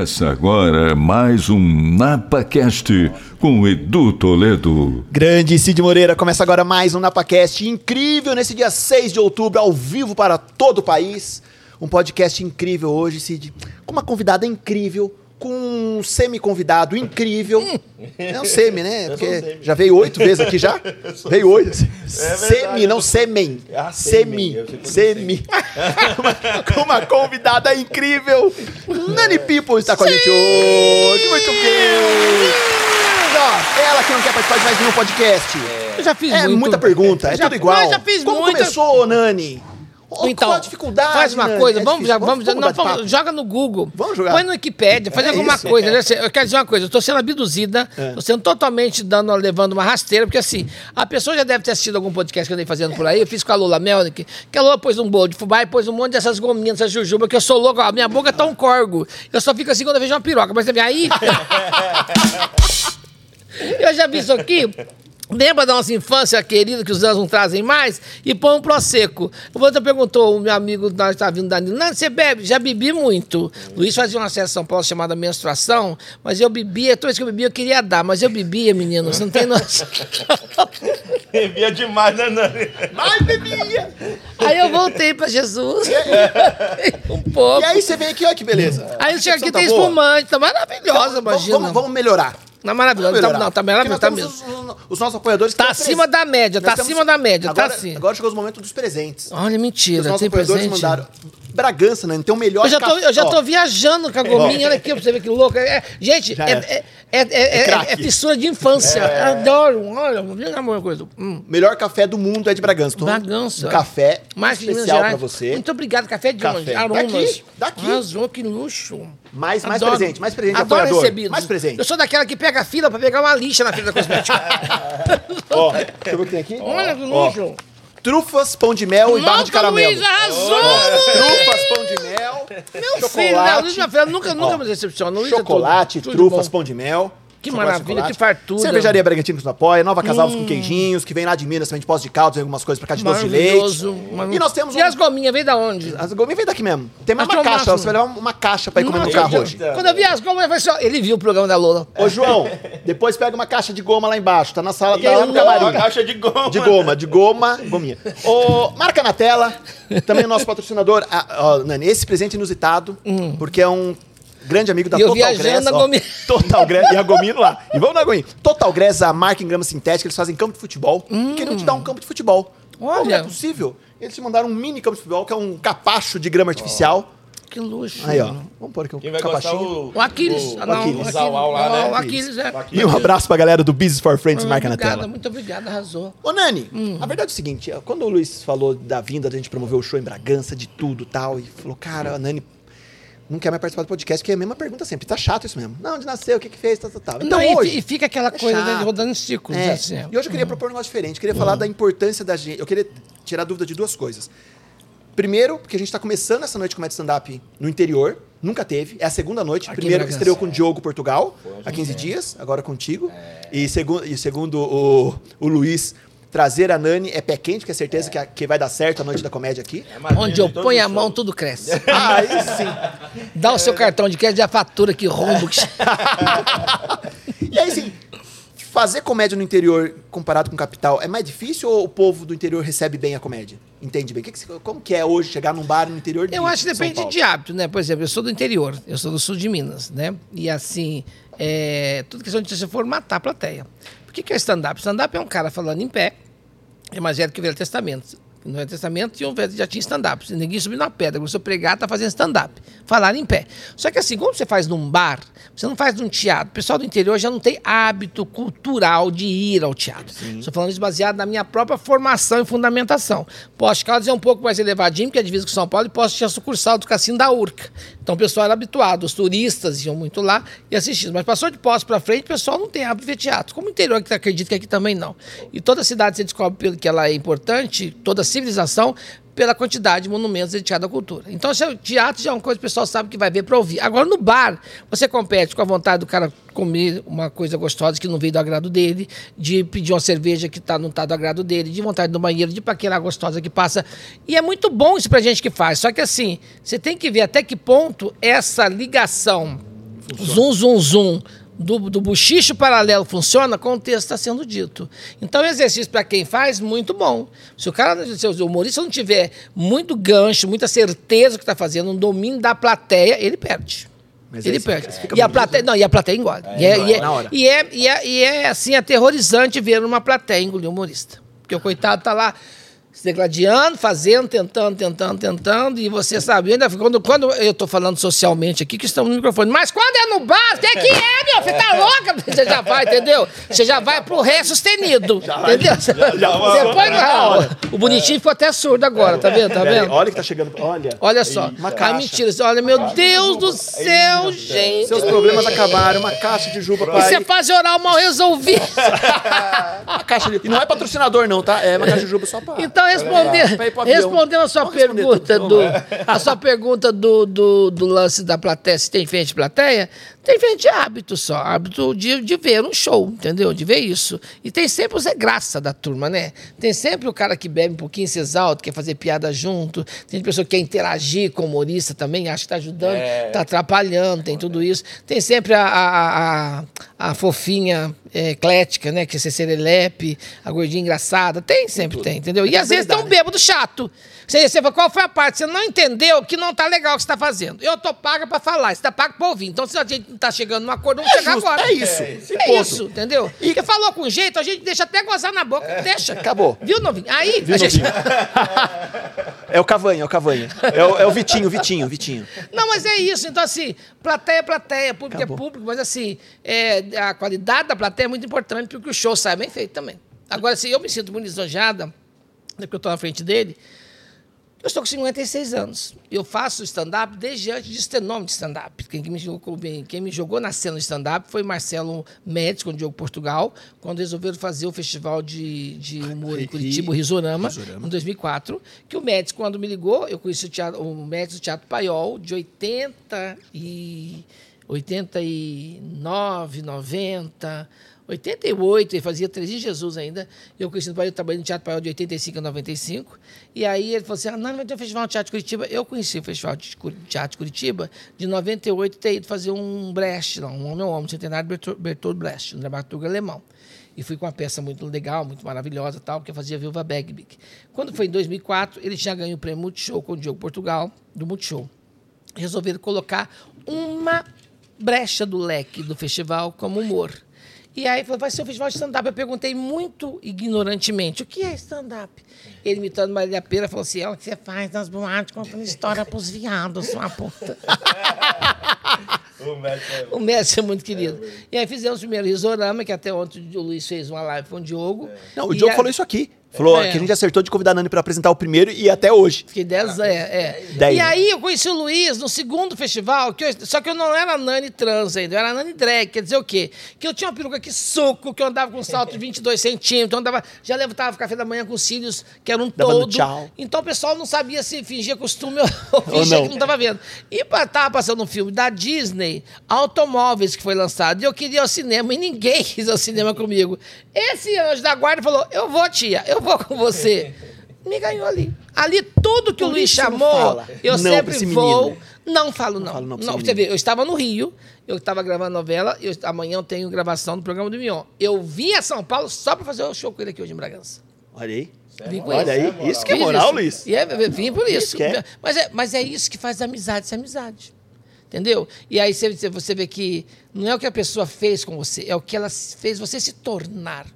Começa agora mais um NapaCast com Edu Toledo. Grande Cid Moreira, começa agora mais um NapaCast incrível nesse dia 6 de outubro, ao vivo para todo o país. Um podcast incrível hoje, Cid, com uma convidada incrível, com um semi-convidado incrível. É um semi, né? Porque já veio oito vezes aqui já? Veio oito. semi, não semen. Ah, semi. é Semi. Com uma- convidada incrível. Nani People está com a gente hoje. Muito bem. Ó, ela que não quer participar de mais nenhum podcast. Eu já fiz É muito. muita pergunta, é Já- tudo igual. já fiz Como muita- começou, Nani? Qual Então, a dificuldade, faz uma Nani? coisa, É vamos, já, vamos, vamos não, vamos- joga no Google. Vamos jogar. Põe no Wikipédia, faz É alguma isso. coisa. né? Eu quero dizer uma coisa, eu tô sendo abduzida, É. tô sendo totalmente dando, levando uma rasteira, porque assim, a pessoa já deve ter assistido algum podcast que eu andei fazendo por aí, eu fiz com a Lula Melnick, que a Lula pôs um bolo de fubá e pôs um monte dessas gominhas, essas jujuba, que eu sou louco, a minha boca tá um corgo. Eu só fico assim quando eu vejo uma piroca, mas aí... Eu já vi isso aqui. Lembra da nossa infância querida que os anos não trazem mais? E põe um Prosecco. O outro perguntou, o meu amigo, nós estávamos vindo Danilo, não, você bebe? Já bebi muito. Luiz fazia uma sessão São Paulo chamada menstruação, mas eu bebia, toda vez que eu bebia eu queria dar, mas eu bebia, menino, você não tem noção. Bebia demais, né, Nani? Mas bebia. Aí eu voltei pra Jesus. um pouco. E aí você vem aqui, olha que beleza. Aí eu chego aqui, Tá tem boa? espumante, tá maravilhosa, Vamos, imagina. vamos, vamos melhorar. Tá maravilhosa, Vamos tá, não, tá maravilhosa, tá mesmo. Os, os nossos apoiadores Tá estão acima da média, tá acima da média, tá agora, assim. Agora chegou os momentos dos presentes. Olha, Os mentira, nossos tem apoiadores presente. mandaram. Bragança, né? Tem o melhor Eu já, tô, café- eu já tô viajando com a gominha, olha aqui pra você ver que louco. É, é- gente, é, é, é, é, é, é fissura de infância. Adoro. Olha, uma coisa. Hum. Melhor café do mundo é de Bragança. Então, Bragança. Um café Mais especial pra você. Muito obrigado, café de Café. onde? Aromas. Daqui, daqui. Arrasou, que luxo. Mais, mais Adoro. presente, mais presente Adoro apoiador. recebidos. Mais presente. Eu sou daquela que pega a fila pra pegar uma lixa na fila da cosmética. Ó, deixa eu ver o que tem aqui. Olha que luxo. Trufas, pão de mel e barra de caramelo. Luiz, arrasou, Trufas, pão de mel, Meu filho, não, Luiz, chocolate, nunca, nunca Ó, me decepciona. Luiz é chocolate, de trufas, bom. pão de mel. Que chocolate, maravilha, chocolate. que fartura. Hum. Cervejaria Bragantino que nos apoia, Nova Casal com queijinhos, que vem lá de Minas, também de Poços de Caldas, vem algumas coisas pra cá de doce de leite. Maravilhoso. E nós temos E um... as gominhas, vem da onde? As gominhas vem daqui mesmo. Tem mais uma caixa, máximo. você vai levar uma caixa pra ir comer no carro hoje. Quando eu vi as gomas, eu falei assim, ó, ele viu o programa da Lola. Ô, João, depois pega uma caixa de goma lá embaixo, tá na sala, tá lá no louco. Uma camarim. caixa de goma. De goma, de goma, gominha. Ô, marca na tela, também o nosso patrocinador. Ah, ó, Nani, esse presente inusitado, porque é um grande amigo da E eu Total viajando Grass. na ó. Total Grass e a gominha lá. E vamos na gominha. Total Grass, a marca em grama sintética, eles fazem campo de futebol. Queriam te dar um campo de futebol. Como Olha. é possível? Eles te mandaram um mini campo de futebol, que é um capacho de grama artificial. Que luxo. Aí, ó. Vamos pôr aqui um Quem vai gostar capachinho. o... O Aquiles. O, ah, não, Aquiles. o lá, né? O Aquiles, é. E um abraço pra galera do Business for Friends, marca na Obrigada, tela. muito obrigado, arrasou. Ô, Nani, Hum. a verdade é o seguinte, quando o Luiz falou da vinda da gente promover o show em Bragança, de tudo e tal, e falou, cara, a Nani não quer mais participar do podcast, que é a mesma pergunta sempre. Tá chato isso mesmo. Não, onde nasceu, o que que fez, tal, tal, tal. Então Não, e, hoje... e fica aquela é coisa né, chato. rodando em círculos. É, assim. E hoje eu queria propor um negócio diferente. Eu queria falar da importância da gente. Eu queria tirar dúvida de duas coisas. Primeiro, porque a gente está começando essa noite de comédia stand-up no interior. Nunca teve. É a segunda noite. Aqui Primeiro estreou com o Diogo Portugal, há 15 dias, agora contigo. E, segu e segundo o, o Luiz, trazer a Nani é pé quente, que é certeza que, a- que vai dar certo a noite da comédia aqui. É Onde eu ponho a show. mão, tudo cresce. Aí sim. Dá o seu cartão de crédito e a fatura que rombo. que- E aí, assim, fazer comédia no interior comparado com capital é mais difícil ou o povo do interior recebe bem a comédia? Entende bem? Que que como que é hoje chegar num bar no interior de Eu acho que São depende Paulo? de hábito, né? Por exemplo, eu sou do interior, eu sou do sul de Minas, né? E assim, é, tudo questão de você formatar a plateia. Por que, que é stand-up? Stand-up é um cara falando em pé, é mais velho que o Velho Testamento. No Velho Testamento velho- já tinha stand-up. Se Ninguém subiu na pedra. Começou a pregar, tá fazendo stand-up. Falar em pé. Só que assim, como você faz num bar, você não faz num teatro. O pessoal do interior já não tem hábito cultural de ir ao teatro. Estou falando isso baseado na minha própria formação e fundamentação. Poste Caldas é um pouco mais elevadinho, porque é divisa com São Paulo, e Poste tinha sucursal do Cassino da Urca. Então o pessoal era habituado, os turistas iam muito lá e assistiam. Mas passou de Poste para frente, o pessoal não tem hábito de ver teatro. Como o interior, que acredita que aqui também não. E toda cidade você descobre pelo que ela é importante, toda civilização, pela quantidade de monumentos dedicados à cultura. Então, é o teatro já é uma coisa que o pessoal sabe que vai ver para ouvir. Agora, no bar, você compete com a vontade do cara comer uma coisa gostosa que não veio do agrado dele, de pedir uma cerveja que tá, não está do agrado dele, de vontade do banheiro, de paquerar gostosa que passa. E é muito bom isso pra gente que faz. Só que assim, você tem que ver até que ponto essa ligação zoom, zoom, zoom do, do bochicho paralelo funciona com o texto está sendo dito. Então, exercício para quem faz, muito bom. Se o cara, se o humorista não tiver muito gancho, muita certeza do que está fazendo, um domínio da plateia, ele perde. Mas ele perde. e a plateia, não, e a plateia engole. e, é, e, é, na hora. e, é, e, é, e é, assim aterrorizante ver uma plateia engolir um humorista. Porque o coitado tá lá se degladiando, fazendo, tentando, tentando, tentando, e você sabe, ainda quando, quando eu tô falando socialmente aqui, que estamos no microfone, mas quando é no bar, o que, que é, meu? Você tá louca? Você já vai, entendeu? Você já vai pro ré sustenido, entendeu? Você põe na O bonitinho ficou até surdo agora, tá vendo? Tá vendo? olha que tá chegando. Olha. Olha só, Uma a caixa. mentira, olha, meu Deus do céu, gente. Seus problemas acabaram. Uma caixa de juba, Isso é pai. fase oral mal resolvida. Uma caixa de... E não é patrocinador, não, tá? É uma caixa de juba só pra... Então, ir pro avião. respondendo a sua Vamos pergunta, do, a sua pergunta do, do, do lance da plateia, se tem frente de plateia, tem frente de hábito só, hábito de, de ver um show, entendeu? De ver isso. E tem sempre o Zé Graça da turma, né? Tem sempre o cara que bebe um pouquinho, se exalta, quer fazer piada junto, tem pessoa que quer interagir com o humorista também, acha que tá ajudando, tá atrapalhando, tem tudo isso. Tem sempre a, a, a, a fofinha é, eclética, né? Que é ser serelepe, a gordinha engraçada, tem, sempre tem, entendeu? E às vezes tem um bêbado chato. Você, você fala, qual foi a parte? Você não entendeu que não tá legal o que você tá fazendo. Eu tô paga pra falar, você tá pago pra ouvir. Então, se a gente tá chegando num acordo, vamos chegar justo, agora. é isso. É, ponto. isso, entendeu? E que falou com jeito, a gente deixa até gozar na boca. Deixa. Acabou. Viu, novinho? Aí, a gente... É o Cavanha, é o Cavanha. É o, é o Vitinho, Vitinho, Vitinho. Não, mas é isso. Então, assim, plateia é plateia, público Acabou. é público, mas assim, é, a qualidade da plateia é muito importante para que o show saia bem feito também. Agora, se eu me sinto muito lisonjeada, né, porque eu estou na frente dele, eu estou com 56 anos. Eu faço stand-up desde antes de ter nome de stand-up. Quem, me jogou, quem me jogou na cena de stand-up foi Marcelo Médici, com o Diogo Portugal, quando resolveram fazer o festival de, de humor em Ri- Curitiba, o Risorama, em 2004. Que o Médici, quando me ligou, eu conheci o, teatro, o Médici do Teatro Paiol, de 80 e... 89, 90, 88, ele fazia Três de Jesus ainda. Eu conheci no Paiol, trabalhei no Teatro Paiol de 85 a 95. E aí ele falou assim: ah, não, vai ter um festival no Teatro de Curitiba. Eu conheci o Festival de Teatro de Curitiba de 98 ter ido fazer um Brecht, lá, um homem ao homem, centenário Bertold, Brecht, um dramaturgo alemão. E fui com uma peça muito legal, muito maravilhosa, tal, eu fazia Viúva Begbig. Quando foi em 2004, ele tinha ganho o prêmio Multishow com o Diogo Portugal, do Multishow resolveram colocar uma brecha do leque do festival como humor. E aí falou, vai ser um festival de stand-up. Eu perguntei muito ignorantemente, o que é stand-up? Ele imitando Marília Pera, falou assim, é o que você faz nas boates contando história pros viados, sua puta. O médico é... O mestre é muito querido. E aí fizemos o primeiro Risorama, que até ontem o Luiz fez uma live com o Diogo. Não, o Diogo a- falou isso aqui. Falou É. que a gente acertou de convidar a Nani pra apresentar o primeiro e até hoje. Fiquei 10 é, é. Dez, E aí eu conheci o Luiz no segundo festival, que eu- só que eu não era Nani trans ainda, eu era Nani drag, quer dizer o quê? Que eu tinha uma peruca que suco, que eu andava com um salto de 22 centímetros, eu andava, já levantava café da manhã com cílios, que era um Dava todo. tchau. Então o pessoal não sabia se fingia costume ou fingia não. que não estava vendo. E tava passando um filme da Disney, Automóveis, que foi lançado, e eu queria ir ao cinema, e ninguém quis ir ao cinema comigo. Esse anjo da guarda falou, eu vou, tia, eu vou com você. Me ganhou ali. Ali, tudo que o Por Luiz isso não chamou, eu não sempre vou. menino. Não falo não. falo não pra não você menino. vê, eu estava no Rio, eu estava gravando novela, eu, amanhã eu tenho gravação do programa do Mion. Eu vim a São Paulo só para fazer o show com ele aqui hoje em Bragança. Olha aí. Vim com Olha ele. aí. Isso que é Fiz moral, isso. Luiz. E é, vim por isso. Isso é. Mas, é, mas é isso que faz amizade, ser amizade. Entendeu? E aí você, você vê que não é o que a pessoa fez com você, é o que ela fez você se tornar.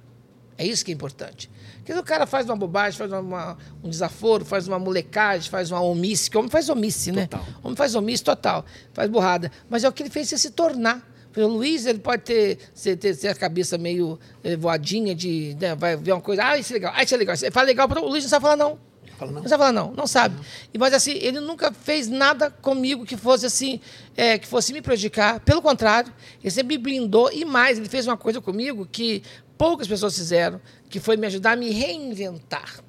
É isso que é importante. Porque o cara faz uma bobagem, faz uma- um desaforo, faz uma molecagem, faz uma omisse, que o homem faz omisse, né? Total. O homem faz omisse total, faz burrada. Mas é o que ele fez você se tornar. O Luiz, ele pode ter, ter, ter a cabeça meio eh, voadinha de. né, vai ver uma coisa, ah, isso é legal, ah, isso é legal. Ele fala legal, o Luiz não sabe falar, não. Fala não. Falar, não, não sabe. E, mas assim, ele nunca fez nada comigo que fosse assim, é, que fosse me prejudicar. Pelo contrário, ele sempre me blindou e mais, ele fez uma coisa comigo que poucas pessoas fizeram, que foi me ajudar a me reinventar.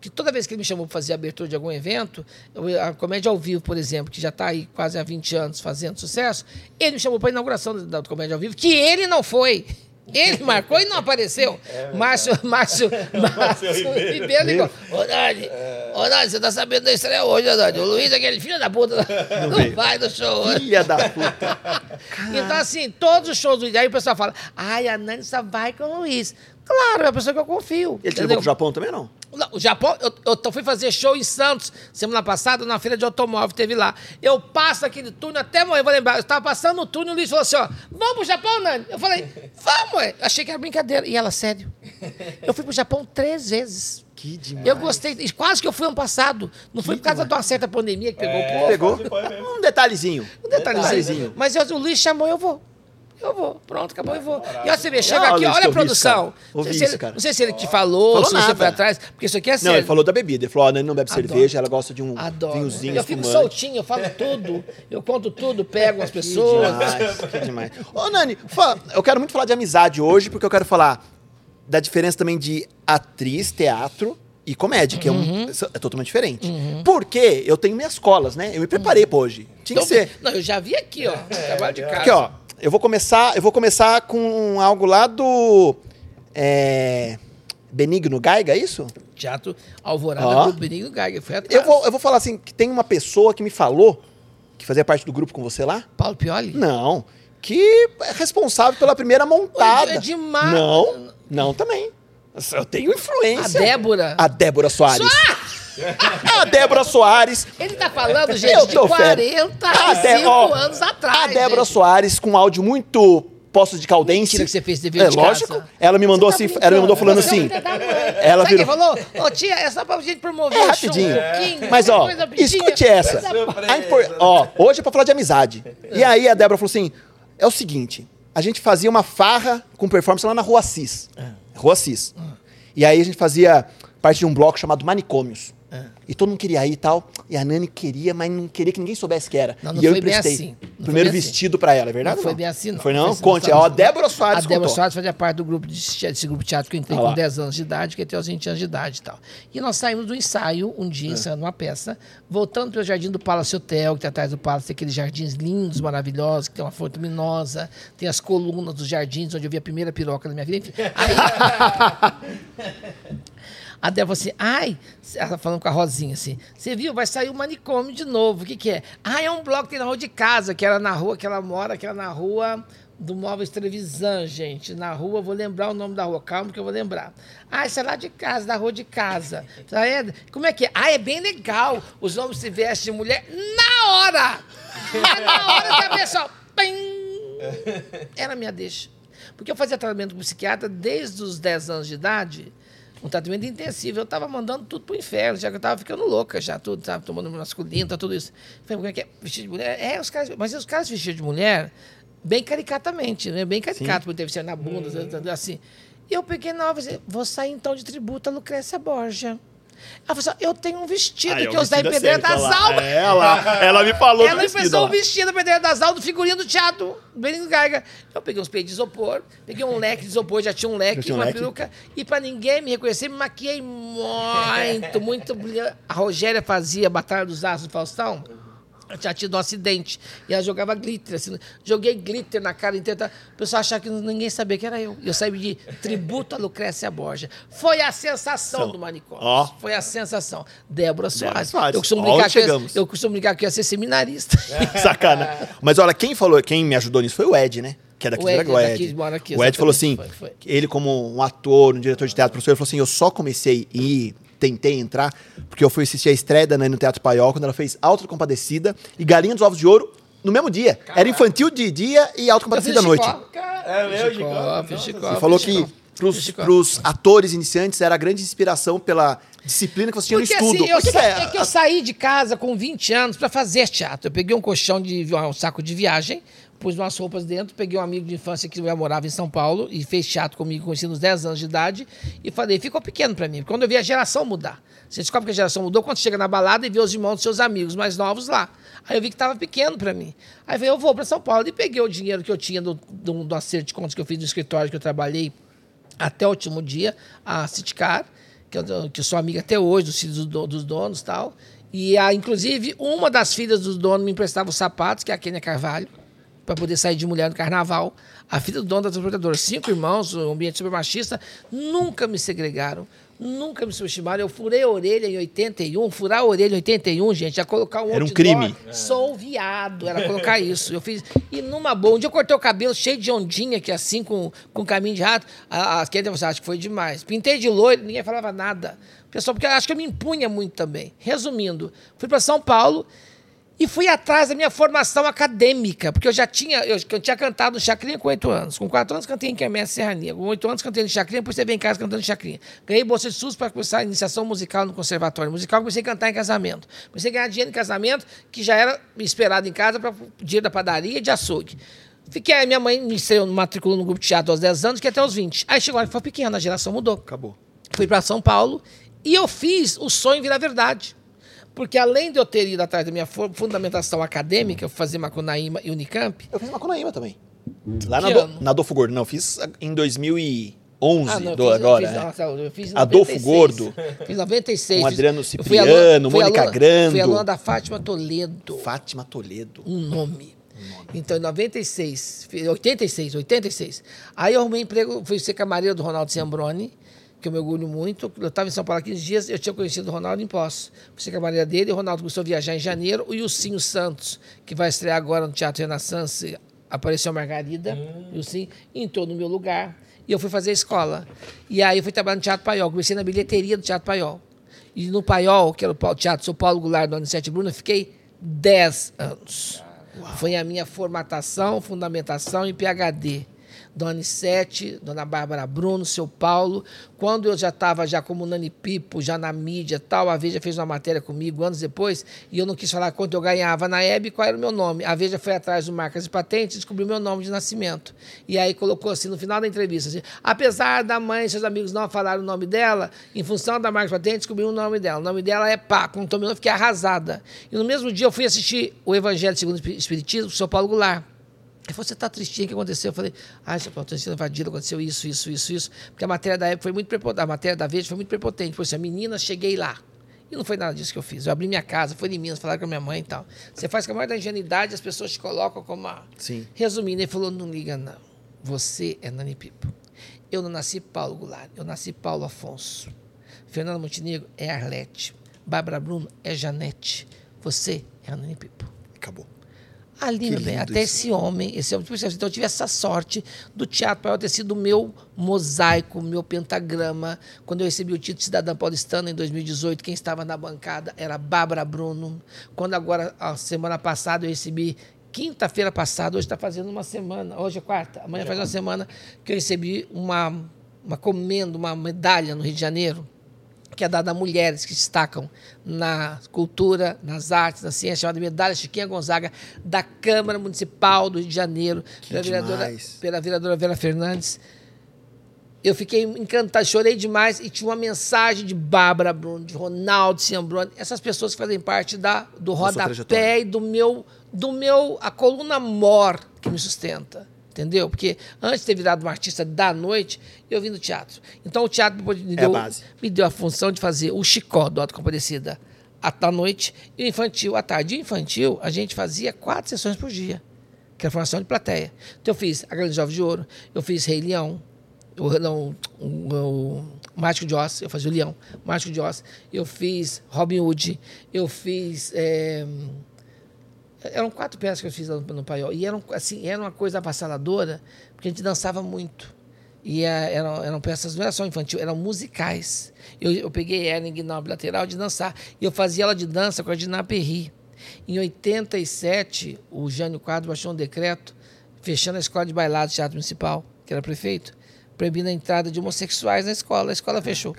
Que toda vez que ele me chamou para fazer a abertura de algum evento, a comédia ao vivo, por exemplo, que já está aí quase há 20 anos fazendo sucesso, ele me chamou para a inauguração da comédia ao vivo, que ele não foi. Ele marcou e não apareceu. Márcio, Márcio, Márcio Ribeiro ligou. Ô, Nani, ô, Ô, Nani, você tá sabendo da estreia hoje, né, Nani? O Luiz, aquele filho da puta, não, vai no show hoje. Filha da puta. Então, assim, todos os shows do Luiz, aí o pessoal fala, ai, a Nani só vai com o Luiz. Claro, é a pessoa que eu confio. Ele te levou pro Japão também, não? O Japão, eu, eu fui fazer show em Santos semana passada, na feira de automóvel, teve lá. Eu passo aquele túnel até morrer, vou lembrar. Eu estava passando no túnel e o Luiz falou assim: ó, vamos pro Japão, Nani? Eu falei, vamos, ué. Achei que era brincadeira. E ela, sério. Eu fui pro Japão três vezes. Que demais. Eu gostei, quase que eu fui ano passado. Não foi por causa de uma certa pandemia que pegou o povo. Pegou? Um detalhezinho. Um detalhezinho. Detalhezinho. Mas eu- o Luiz chamou, eu vou. Eu vou. Pronto, acabou, eu vou. E olha, você vê, chega Não, aqui, olha a produção. Ouvi Não sei se isso, ele- cara. Não sei se ele te falou, Falou se você nada. foi atrás, porque isso aqui é Não, sério. ele falou da bebida. Ele falou, a Nani não bebe Adoro. cerveja, ela gosta de um Adoro. vinhozinho eu fico soltinho, eu falo tudo, eu conto tudo, pego as pessoas. Demais, que demais. Ô, Nani, eu quero muito falar de amizade hoje, porque eu quero falar da diferença também de atriz, teatro e comédia, que é, um- Uhum. é totalmente diferente. Porque eu tenho minhas colas, né? Eu me preparei pra hoje. Tinha que ser. Não, eu já vi aqui, ó. trabalho de casa. Aqui, ó. Eu vou começar, eu vou começar com algo lá do. É, Benigno Gaiga, é isso? Teatro Alvorada Ó. do Benigno Geiger. Foi atrás. Eu vou, eu vou falar assim, que tem uma pessoa que me falou, que fazia parte do grupo com você lá. Paulo Pioli? Não. Que é responsável pela primeira montada. É demais. Não, não também. Eu tenho A influência. Débora. A Débora Soares. A Débora Soares. Ele tá falando, gente, de tô fera. 45 A Dé- ó, anos atrás. A Débora gente. Soares com áudio muito Poços de Caldense. Mentira que você fez dever É de lógico. casa. Ela me mandou Você assim, tá ela me mandou falando brincando. assim. É um. Ela virou. falou? Ô, tia, é só pra gente promover É rapidinho. um. Mas ó, escute essa. A impor- Ó, hoje é pra falar de amizade. E aí a Débora falou assim: é o seguinte, a gente fazia uma farra com performance lá na Rua Assis. Rua Assis. E aí a gente fazia parte de um bloco chamado Manicômios. E todo mundo queria ir e tal. E a Nani queria, mas não queria que ninguém soubesse que era. Não, não e eu emprestei. assim. Não Primeiro assim. vestido pra ela, é verdade? Não foi bem assim, não. Foi não? Foi assim, Conte. não Ó, a. Débora Soares A Débora contou. Soares fazia parte do grupo de, desse grupo de teatro que eu entrei Ah com lá. 10 anos de idade, que até os 20 anos de idade e tal. E nós saímos do ensaio, um É. dia, ensaiando uma peça, voltando pelo jardim do Palace Hotel, que tem atrás do Palace, tem aqueles jardins lindos, maravilhosos, que tem uma fonte luminosa, tem as colunas dos jardins, onde eu vi a primeira piroca da minha vida. Enfim, aí... A Débora falou assim, ai, ela falando com a Rosinha assim, você viu, vai sair o manicômio de novo, o que que é? Ah, é um bloco que tem na rua de casa, que era na rua que ela mora, que era na rua do Móveis Trevisan, gente, na rua, vou lembrar o nome da rua, calma que eu vou lembrar. Ah, isso é lá de casa, da rua de casa. É? Como é que é? Ah, é bem legal, os homens se vestem de mulher na hora! É na hora que a pessoa... Pim! Era a minha deixa. Porque eu fazia tratamento com psiquiatra desde os 10 anos de idade, um tratamento intensivo. Eu estava mandando tudo pro inferno, já que eu estava ficando louca, já tudo, sabe? Tomando masculino, tá tudo isso. Falei, como é que é? Vestido de mulher? É, os caras, mas os caras vestidos de mulher, bem caricatamente, né? Bem caricato, porque teve ser na bunda, assim. E eu peguei na hora e falei, vou sair então de tributo a Lucrécia Borja. Ela falou assim, eu tenho um vestido Aí, que eu usei em Pedreira é sério, das. Almas. É, ela, ela me falou Ela do vestido, emprestou ó um vestido da Pedreira das Almas do figurinho do teatro, Benito Gaiga. Eu peguei uns peitos de isopor, peguei um leque de isopor, já tinha um leque, tinha um uma leque? peruca. E pra ninguém me reconhecer, me maquiei muito, muito. brilhante. A Rogéria fazia Batalha dos Aços do Faustão. Eu tinha tido um acidente. E ela jogava glitter. Assim, joguei glitter na cara inteira. tá? O pessoal achava que ninguém sabia que era eu. E eu saí de tributo a Lucrécia Borja. Foi a sensação do manicômio. Ó. Foi a sensação. Débora Soares. Soares. Eu costumo brincar que eu, eu costumo brincar que eu ia ser seminarista. Sacana. Mas olha, quem falou, quem me ajudou nisso foi o Ed, né? Que é daqui O do Ed é daqui, mora aqui, o Ed falou assim, foi, foi. ele como um ator, um diretor de teatro, professor, ele falou assim, eu só comecei e tentei entrar porque eu fui assistir a estreia da Nani no Teatro Paiol, quando ela fez Alta Compadecida e Galinha dos Ovos de Ouro no mesmo dia. Era infantil de dia e Alta Compadecida à noite. É meu, Ele falou que Chicó. pros atores iniciantes era a grande inspiração pela disciplina que você tinha Porque no estudo. assim, eu, Porque sa- é- é que eu saí de casa com 20 anos para fazer teatro. Eu peguei um colchão de um saco de viagem, pus umas roupas dentro, peguei um amigo de infância que já morava em São Paulo e fez teatro comigo, conheci nos 10 anos de idade, e falei, ficou pequeno para mim. Quando eu vi a geração mudar. Você descobre que a geração mudou quando chega na balada e vê os irmãos dos seus amigos mais novos lá. Aí eu vi que estava pequeno para mim. Aí eu falei, eu vou para São Paulo. E peguei o dinheiro que eu tinha do, do, do acerto de contas que eu fiz no escritório que eu trabalhei até o último dia, a Citicar, que eu, que eu sou amiga até hoje dos filhos do do- dos donos e tal. E, a, inclusive, uma das filhas dos donos me emprestava os sapatos, que é a Kênia Carvalho, para poder sair de mulher no carnaval. A filha do dono da transportadora, cinco irmãos, um ambiente super machista, nunca me segregaram. Nunca me subestimaram. Eu furei a orelha em 81. Furar a orelha em 81, gente, é colocar um Era um crime. Sou viado. Era colocar isso. Eu fiz. E numa boa. Um dia eu cortei o cabelo cheio de ondinha, que assim, com, com caminho de rato. A, a quem você acha que foi demais. Pintei de loiro, ninguém falava nada. Pessoal, porque eu acho que eu me impunha muito também. Resumindo, fui para São Paulo. E fui atrás da minha formação acadêmica, porque eu já tinha, eu, eu tinha cantado no Chacrinha com oito anos. Com quatro anos cantei em Quermesse Serrania. Com oito anos cantei no Chacrinha, depois você vem em casa cantando em Chacrinha. Ganhei bolsa de SUS para começar a iniciação musical no conservatório musical. Comecei a cantar em casamento. Comecei a ganhar dinheiro em casamento, que já era esperado em casa para dinheiro da padaria e de açougue. Fiquei, aí minha mãe me estreou, matriculou no grupo de teatro aos 10 anos, que até aos 20. Aí chegou lá que foi pequena, a geração mudou. Acabou. Fui para São Paulo e eu fiz o sonho virar verdade. Porque além de eu ter ido atrás da minha fu- fundamentação acadêmica, eu fazer Macunaíma e Unicamp, Eu fiz Macunaíma também. Lá na, Do, na Adolfo Gordo. Não, eu fiz em 2011, Ah, não, eu do, fiz- eu agora. fiz, né? nossa, eu fiz Adolfo 96. Gordo. Fiz em 96. Com Adriano eu Cipriano, aluna- Mônica aluna- Grando. Fui aluna da Fátima Toledo. Fátima Toledo. um nome. Então, em 96, fi- 86, 86. Aí eu arrumei emprego, fui ser camareiro do Ronaldo Sembroni, que eu me orgulho muito. Eu estava em São Paulo há 15 dias, eu tinha conhecido o Ronaldo em Poços. Fui ser camareira dele, o Ronaldo começou a viajar em janeiro. O Ilcinho Santos, que vai estrear agora no Teatro Renaissance, apareceu a Margarida. O Ilcinho entrou no meu lugar. E eu fui fazer a escola. E aí eu fui trabalhar no Teatro Paiol. Comecei na bilheteria do Teatro Paiol. E no Paiol, que era o Teatro São Paulo Goulart do Anicete Bruno, eu fiquei 10 anos. Foi a minha formatação, fundamentação em PHD. Dona Anissete, Dona Bárbara Bruno, seu Paulo. Quando eu já estava já como Nani Pipo, já na mídia tal, a Veja fez uma matéria comigo anos depois, e eu não quis falar quanto eu ganhava na Hebe e qual era o meu nome. A Veja foi atrás do Marcas e Patentes e descobriu meu nome de nascimento. E aí colocou assim, no final da entrevista, assim, apesar da mãe e seus amigos não falaram o nome dela, em função da Marcas e Patentes, descobriu o nome dela. O nome dela é Pá. Quando tomei nome, fiquei arrasada. E no mesmo dia eu fui assistir o Evangelho segundo o Espiritismo, do seu Paulo Goulart. Ele falou, você está tristinho, o que aconteceu? Eu falei, ah, estou sendo invadido, aconteceu isso, isso, isso, isso. Porque a matéria da época foi muito prepotente, a matéria da Veja foi muito prepotente. Por isso, a menina, cheguei lá. E não foi nada disso que eu fiz. Eu abri minha casa, fui em Minas, falaram com a minha mãe e tal. Você faz com a maior da ingenuidade, as pessoas te colocam como uma... Sim. Resumindo, ele falou, não liga não. Você é Nani Pipo. Eu não nasci Paulo Goulart, eu nasci Paulo Afonso. Fernando Montenegro é Arlete. Bárbara Bruno é Janete. Você é a Nani Pipo. Acabou. Ali, Que meu bem, lindo até isso. esse homem, esse homem, assim, então eu tive essa sorte do teatro para ter sido o meu mosaico, meu pentagrama. Quando eu recebi o título de cidadã paulistana em 2018, quem estava na bancada era Bárbara Bruno. Quando agora, a semana passada, eu recebi, quinta-feira passada, hoje está fazendo uma semana, hoje é quarta, amanhã faz uma semana, que eu recebi uma, uma comenda, uma medalha no Rio de Janeiro, que é dada a mulheres que destacam na cultura, nas artes, na ciência, chamada Medalha Chiquinha Gonzaga, da Câmara Municipal do Rio de Janeiro, pela vereadora, pela vereadora Vera Fernandes. Eu fiquei encantado, chorei demais e tinha uma mensagem de Bárbara Bruno, de Ronaldo Ciambrone, essas pessoas que fazem parte da, do rodapé e do meu, do meu, a coluna mor que me sustenta. Entendeu? Porque antes de ter virado um artista da noite, eu vim do teatro. Então o teatro me É a deu, base. me deu a função de fazer o Chicó do Auto Compadecida à noite e o infantil à tarde. E o infantil, a gente fazia quatro sessões por dia, que era formação de plateia. Então eu fiz A Grande Jovem de Ouro, eu fiz Rei Leão, o, não, o, o Mágico de Oz, eu fazia o Leão, o Mágico de Oz, eu fiz Robin Hood, eu fiz. eh, eram quatro peças que eu fiz lá no, no Paiol. E eram, assim, era uma coisa avassaladora, porque a gente dançava muito. E eh, eram, eram peças, não era só infantil, eram musicais. Eu, eu peguei ela em guiná lateral de dançar. E eu fazia ela de dança com a Diná Perry. Em 87, o Jânio Quadro baixou um decreto fechando a escola de bailado do Teatro Municipal, que era prefeito, proibindo a entrada de homossexuais na escola. A escola fechou.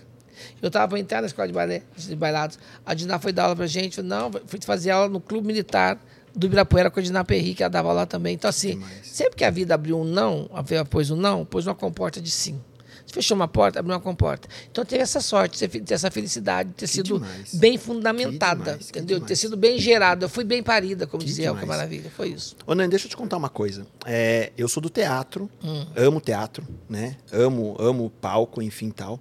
Eu estava para entrar na escola de, balé, de bailados. A Diná foi dar aula para gente. Não, fui fazer aula no Clube Militar do Ibirapuera com a Diná Perry, que ela dava lá também. Então, assim, Demais. sempre que a vida abriu um não, a vida pôs um não, pôs uma comporta de sim. Se fechou uma porta, abriu uma comporta. Então, teve essa sorte, ter essa felicidade, de ter sido demais. bem fundamentada, Que demais, que entendeu? De ter sido bem gerada. Eu fui bem parida, como Que dizia Elka demais. Maravilha. Foi isso. Ô, Nani, deixa eu te contar uma coisa. É, eu sou do teatro, Hum. amo teatro, né? Amo, amo palco, enfim tal.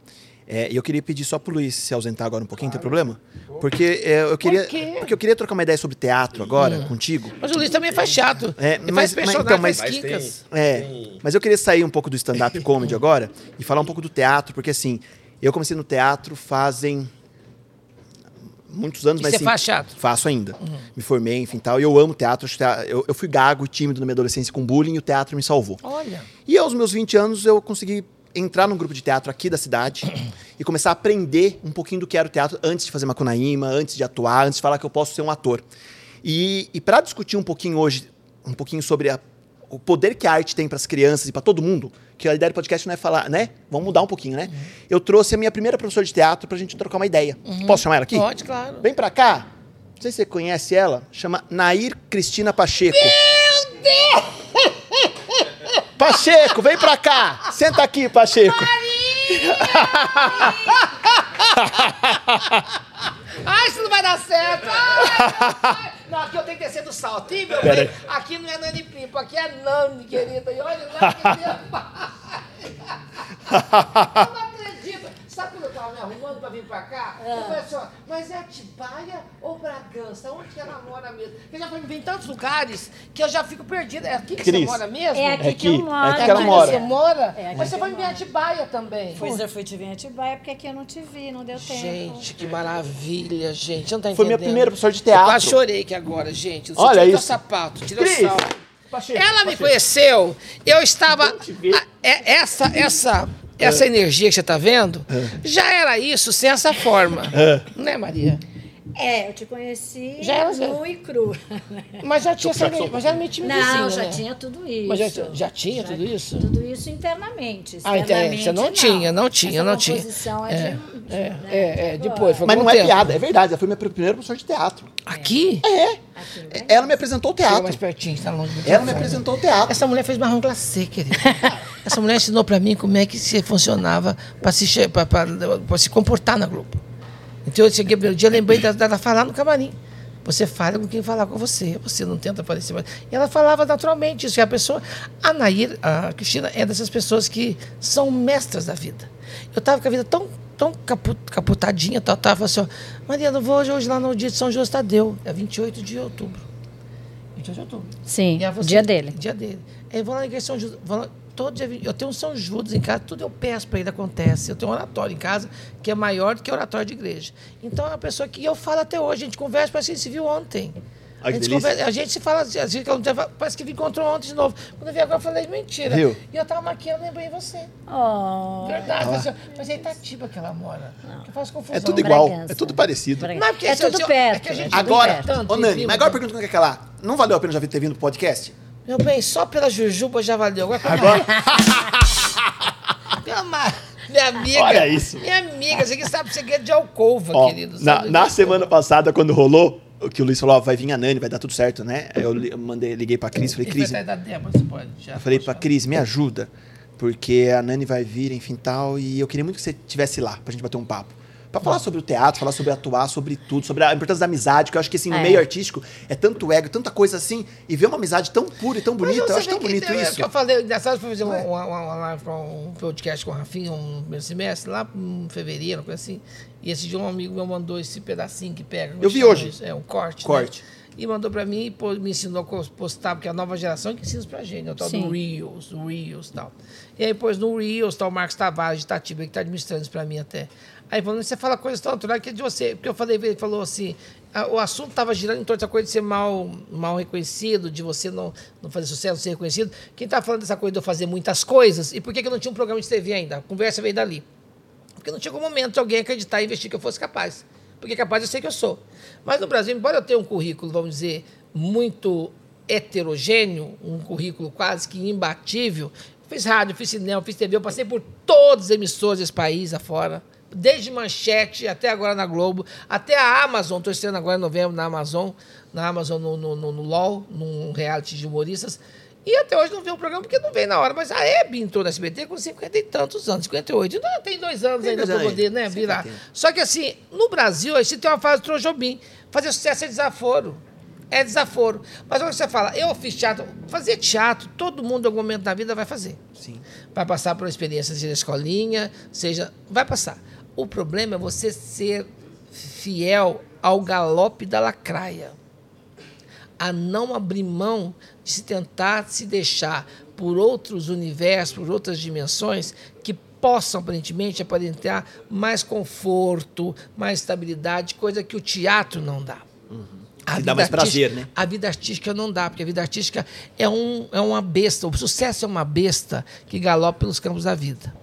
É, e eu queria pedir só pro Luiz se ausentar agora um pouquinho, tem problema? Porque é, eu queria. quê? Hum. Porque eu queria trocar uma ideia sobre teatro agora contigo. Mas o Luiz também faz chato. É, Ele mas- faz mas- então, mas- faz Mas tem- É, Tem- mas eu queria sair um pouco do stand-up comedy agora e falar um pouco do teatro, porque assim, Eu comecei no teatro fazem muitos anos, E mas você sim, faz teatro? Faço aininda. Me formei, enfim, tal. E eu amo teatro. tea- Eu, eu fui gago e tímido na minha adolescência com bullying e o teatro me salvou. Olha. E aos meus 20 anos eu consegui entrar num grupo de teatro aqui da cidade e começar a aprender um pouquinho do que era o teatro antes de fazer macunaíma, antes de atuar, antes de falar que eu posso ser um ator. E, e para discutir um pouquinho hoje, um pouquinho sobre a- o poder que a arte tem para as crianças e para todo mundo, que a ideia do podcast não é falar, né? Vamos mudar um pouquinho, né? Eu trouxe a minha primeira professora de teatro pra gente trocar uma ideia. Posso chamar ela aqui? Pode, claro. Vem pra cá. Não sei se você conhece ela. Chama Nair Cristina Pacheco. Meu Deus! Pacheco, vem pra cá. Senta aqui, Pacheco. Ai, isso não vai dar certo! Ai, ai. Não, aqui eu tenho que descer do salto. Ih, meu bem, aqui não é Nani Pipo, aqui é Nani, querida. E olha lá que não acredito. Sabe quando eu tava me arrumando pra vir pra cá? Eu falei assim, ó, mas é Atibaia ou Bragança? Onde que ela mora mesmo? Porque já foi em tantos lugares que eu já fico perdida. É aqui que Cris, você mora mesmo? É aqui, É que eu aqui, moro. é aqui É que ela aqui mora. você mora? É aqui mas você foi eu em moro. Atibaia também. Pois eu fui te ver em Atibaia, porque aqui eu não te vi, não deu tempo. Gente, que maravilha, gente. Não tá Foi minha entendendo. primeira professora de Eu teatro. quase chorei aqui agora, gente. Você Olha isso. o sapato, tirou Cris, o sal. Pacheco, Ela me conheceu, eu estava. ver. é- essa, essa, essa energia que você está vendo, já era isso sem essa forma. Né, Maria? É, eu te conheci Já era- nu e cru. Mas já tinha essa energia, mas era meio Não, já né? tinha tudo isso. Mas já- já tinha tudo isso? Tudo isso internamente. Ah, então, externamente, você não tinha, não tinha, Essa não tinha. é, É, de, é, né, é, é, de depois, foi Mas não o é tempo. piada, é verdade. Ela foi minha primeira professora de teatro. Aqui? É. Aqui? Ela me apresentou o Chega teatro. mais pertinho, tá longe. do Ela me apresentou o teatro. Essa mulher fez marrom glacê, querido. Essa mulher ensinou pra mim como é que se funcionava pra se, che- pra- pra- pra se comportar na Globo. Então eu cheguei um dia, eu lembrei dela, dela falar no camarim. Você fala com quem falar com você, você não tenta aparecer. mais. E ela falava naturalmente isso. E a pessoa, a Nair, a Cristina, é dessas pessoas que são mestras da vida. Eu tava com a vida tão, tão capu- caputadinha, tal, tava assim, ó, Maria, não vou hoje, hoje lá no dia de São José Tadeu, é 28 de outubro. 28 de outubro. Sim, você- dia dele. Dia dele. Aí eu vou lá na igreja de São vou lá- todo dia, eu tenho um São Judas em casa, tudo eu peço para ele, acontece. Eu tenho um oratório em casa que é maior do que o oratório de igreja. Então é uma pessoa que eu falo até hoje, a gente conversa, parece que a gente se viu ontem. A, gente conversa- a gente se fala, assim, a gente, parece que me encontrou ontem de novo. Quando eu vi agora, eu falei, mentira. Viu? E eu tava maquiando, lembrei você. Oh, Verdade. Mas, eu- mas é Itatiba que ela mora. Que eu faço confusão. É tudo igual. Bragança. É tudo parecido. Bragança. Não, porque é eu- tudo eu- perto. é que a gente- é tudo Agora, perto. ô Nani, mas agora pergunta como é que é lá. Não valeu a pena já ter vindo pro podcast? Meu bem, só pela Jujuba já valeu. Agora, Agora? Minha, amiga. Olha isso. Minha amiga, você que sabe o segredo de alcova, Ó, querido. na, na semana passada, quando rolou, o que o Luiz falou, ó, vai vir a Nani, vai dar tudo certo, né? Aí eu li- mandei, liguei pra Cris, falei, Cris, vai atrás da Débora, você pode. Já, eu falei pra. Cris, me ajuda, porque a Nani vai vir, enfim, tal, e eu queria muito que você estivesse lá, pra gente bater um papo. Pra falar sobre o teatro, falar sobre atuar, sobre tudo, sobre a importância da amizade, que eu acho que assim, no É. meio artístico é tanto ego, tanta coisa assim, e ver uma amizade tão pura e tão bonita, eu acho tão que bonito é isso. eu falei, engraçado, foi fazer uma, é? uma, uma com um podcast com o Rafinha, um primeiro semestre, lá em fevereiro, uma coisa assim. E esse dia um amigo meu mandou esse pedacinho que pega. Eu vi hoje. isso? É, um corte. Corte. Né? E mandou pra mim e me ensinou a postar, porque é a nova geração que ensina isso pra gente, né? o tal Sim. do Reels, Reels e tal. E aí, depois no Reels, tá o Marcos Tavares de Itatiba, que tá administrando isso pra mim até. Aí falando, você fala coisas tão naturais que é de você. Porque eu falei, ele falou assim, a- o assunto estava girando em torno dessa coisa de ser mal, mal reconhecido, de você não, não fazer sucesso, não ser reconhecido. Quem tá falando dessa coisa de eu fazer muitas coisas, e por que, que eu não tinha um programa de TV ainda? A conversa veio dali. Porque não chegou o momento de alguém acreditar e investir que eu fosse capaz. Porque capaz eu sei que eu sou. Mas no Brasil, embora eu tenha um currículo, vamos dizer, muito heterogêneo, um currículo quase que imbatível, fiz rádio, fiz cinema, fiz TV, eu passei por todas as emissoras desse país afora, desde Manchete até agora na Globo, até a Amazon, estou estreando agora em novembro na Amazon, na Amazon no, no, no, no LOL, num reality de humoristas. E até hoje não veio o programa porque não veio na hora. Mas a Hebe entrou na SBT com 50 e tantos anos, 58. Então, tem dois anos Tem ainda para poder né, virar. Só que assim, no Brasil, a gente tem uma fase do Trojobim. Fazer sucesso é desaforo. É desaforo. Mas quando você fala, eu fiz teatro, fazer teatro, todo mundo em algum momento da vida vai fazer. Sim. Vai passar por uma experiência, seja na escolinha, seja. Vai passar. O problema é você ser fiel ao galope da lacraia. A não abrir mão de se tentar se deixar por outros universos, por outras dimensões, que possam, aparentemente, aparentar mais conforto, mais estabilidade, coisa que o teatro não dá. A Que dá vida mais prazer, né? A vida artística não dá, porque a vida artística é, um, é uma besta. O sucesso é uma besta que galopa pelos campos da vida.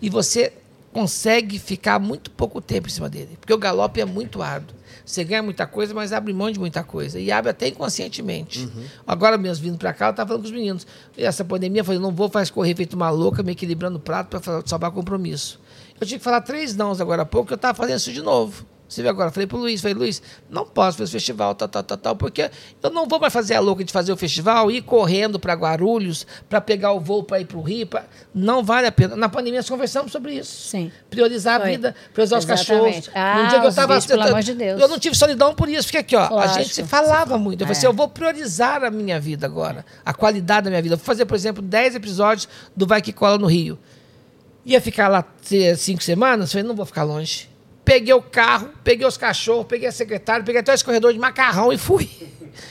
E você consegue ficar muito pouco tempo em cima dele, porque o galope é muito árduo. Você ganha muita coisa, mas abre mão de muita coisa. E abre até inconscientemente. Uhum. Agora mesmo, vindo para cá, eu estava falando com os meninos. E essa pandemia, eu falei, não vou fazer correr feito uma louca, me equilibrando o prato para salvar compromisso. Eu tive que falar três nãos agora há pouco, eu estava fazendo isso de novo. Você viu agora? Falei pro Luiz, falei, Luiz, não posso fazer o festival, tal, tal, tal, tal, porque eu não vou mais fazer a louca de fazer o festival, ir correndo para Guarulhos, para pegar o voo para ir para o Rio. pra- Não vale a pena. Na pandemia nós conversamos sobre isso. Sim. Priorizar a Foi. vida, priorizar os Exatamente. cachorros. Ah, Num dia que eu os tava. bichos, pelo eu, de Deus. eu não tive solidão por isso, porque aqui, ó, a Lógico. gente se falava muito. Eu falei É. assim, eu vou priorizar a minha vida agora, a qualidade da minha vida. Eu vou fazer, por exemplo, 10 episódios do Vai Que Cola no Rio. Ia ficar lá cinco semanas, falei, não vou ficar longe. Peguei o carro, peguei os cachorros, peguei a secretária, peguei até o escorredor de macarrão e fui.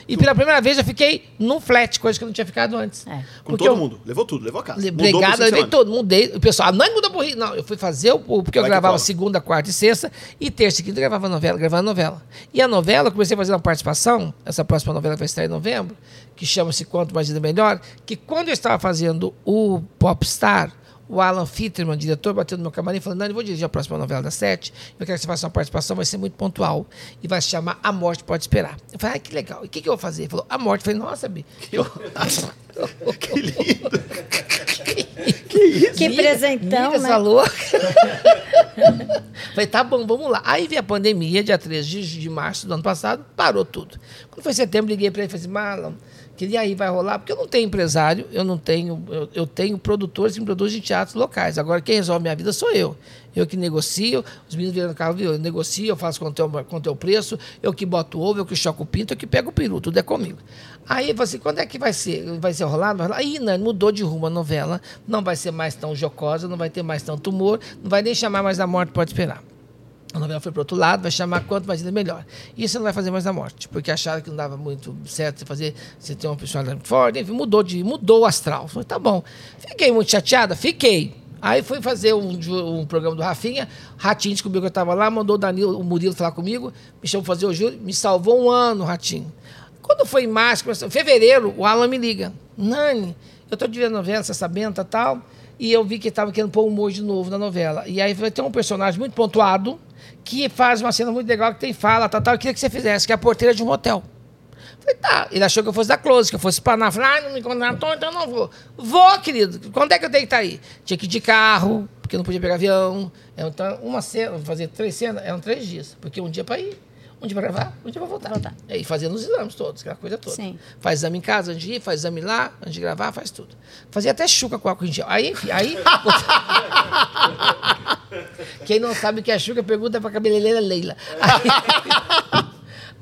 E pela primeira vez eu fiquei num flat, coisa que eu não tinha ficado antes. É. Com todo eu- mundo. Levou tudo, levou a casa. Por eu levei todo, mudei. O pessoal, ah, não muda pro Rio. Não, eu fui fazer o, porque eu Vai que gravava segunda, quarta e sexta, e terça e quinta eu gravava novela, gravava novela. E a novela, eu comecei a fazer uma participação, essa próxima novela que vai estrear em novembro, que chama-se Quanto Mais Vida Melhor, que quando eu estava fazendo o Popstar, o Alan Fitterman, diretor, bateu no meu camarim e falou: Nani, eu vou dirigir a próxima novela das sete. Eu quero que você faça uma participação, vai ser muito pontual. E vai se chamar A Morte Pode Esperar. Eu falei, ah, que legal. E o que, que eu vou fazer? Ele falou, A Morte. Eu falei, nossa, Bi. Eu... Que lindo. Que presentão, Miga, né? essa louca. Falei, tá bom, vamos lá. Aí veio a pandemia, dia 13 de, de março do ano passado, parou tudo. Quando foi setembro, liguei para ele e falei assim, Marlon, queria aí, vai rolar? Porque eu não tenho empresário, eu não tenho, eu, eu tenho produtores que me produzem teatros locais. Agora, quem resolve minha vida sou eu. Eu que negocio, os meninos viram no carro? Eu negocio, eu faço quanto é, quanto é o preço, eu que boto ovo, eu que choco o pinto, eu que pego o peru, tudo é comigo. Aí falei assim, quando é que vai ser? Vai ser rolado? Aí, Nani, mudou de rumo a novela, não vai ser mais tão jocosa, não vai ter mais tanto humor, não vai nem chamar mais da morte, pode esperar. A novela foi para outro lado, vai chamar Quanto Mais Melhor. Isso não vai fazer mais da morte, porque acharam que não dava muito certo você fazer, você ter uma personalidade muito forte, enfim, mudou, de, mudou o astral. Falei, tá bom. Fiquei muito chateada? Fiquei. Aí fui fazer um, um programa do Rafinha, Ratinho descobriu que eu estava lá, mandou o Danilo, o Murilo falar comigo, me chamou para fazer o júri, me salvou um ano, Ratinho. Quando foi em março, começou- fevereiro, o Alan me liga. Nani, eu de ver a novela, você sabendo, tal, tal, e eu vi que estava querendo pôr humor de novo na novela. E aí vai ter um personagem muito pontuado, que faz uma cena muito legal, que tem fala, tal, tal, eu queria que você fizesse, que é a porteira de um hotel. Falei, tá. Ele achou que eu fosse da Close, que eu fosse espanar. Falei, ah, não me contratou, então não vou. Vou, querido. Quando é que eu tenho que estar aí? Tinha que ir de carro, porque não podia pegar avião. Então, uma cena, fazer três cenas, eram três dias. Porque um dia para ir, um dia para gravar, um dia para voltar. Voltar. É, E fazendo os exames todos, aquela coisa toda. Sim. Faz exame em casa antes de ir, faz exame lá, antes de gravar, faz tudo. Fazia até chuca com álcool em gel. Aí, enfim, aí... Quem não sabe o que é chuca, pergunta pra cabeleireira Leila. Aí,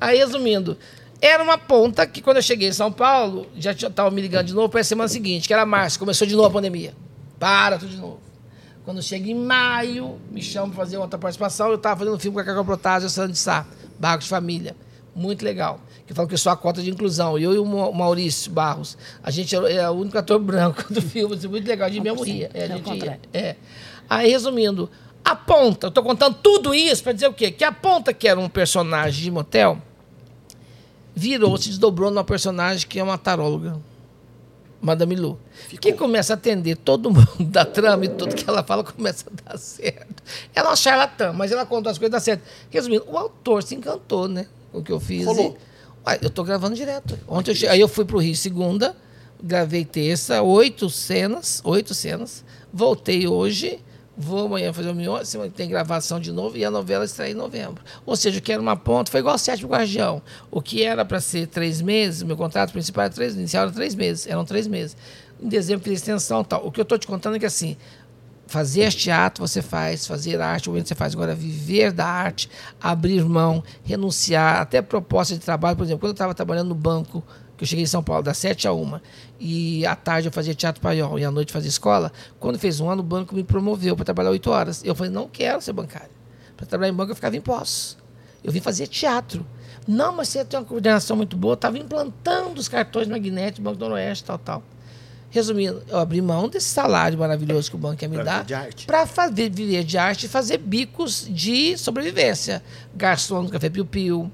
aí, resumindo, era uma ponta que quando eu cheguei em São Paulo, já estava me ligando de novo para a semana seguinte, que era março, começou de novo a pandemia. Para tudo de novo. Quando chega em maio, me chamam para fazer outra participação. Eu estava fazendo um filme com a Cacau Protásio e a de Sá, Barcos de Família. Muito legal. Que eu falo que eu sou a cota de inclusão. Eu e o Ma- Maurício Barros. A gente é é o único ator branco do filme. Isso é muito legal. A gente mesmo ria. É, a gente ria. É. Aí, resumindo, a ponta, eu tô contando tudo isso para dizer o quê? Que a ponta, que era um personagem de motel, virou, se desdobrou numa personagem que é uma taróloga. Madame Lu. Que começa a atender todo mundo da trama e tudo que ela fala começa a dar certo. Ela é uma charlatã, mas ela conta as coisas e dá certo. Resumindo, o autor se encantou, né? Com o que eu fiz. Rolou. E, eu tô gravando direto. Ontem eu che- aí eu fui pro Rio segunda, gravei terça, oito cenas, oito cenas. Voltei hoje, vou amanhã fazer o meu, semana que tem gravação de novo e a novela estreia em novembro. Ou seja, que era uma ponta foi igual ao Sétimo Guardião. O que era para ser três meses, meu contrato principal era três, inicial era três meses, eram três meses. Em dezembro fiz extensão tal. O que eu estou te contando é que assim, Fazer teatro você faz, fazer arte você faz. Agora, viver da arte, abrir mão, renunciar, até proposta de trabalho. Por exemplo, quando eu estava trabalhando no banco, que eu cheguei em São Paulo, das 7 a 1, e à tarde eu fazia teatro paiol e à noite fazia escola, quando fez um ano, o banco me promoveu para trabalhar 8 horas. Eu falei, não quero ser bancário. Para trabalhar em banco, eu ficava em pós. Eu vim fazer teatro. Não, mas você tem uma coordenação muito boa. Estava implantando os cartões magnéticos do Banco do Noroeste, tal, tal. Resumindo, eu abri mão desse salário maravilhoso que o banco ia me Pra dar para fazer viver de arte e fazer bicos de sobrevivência. Garçom no Café Piu Piu,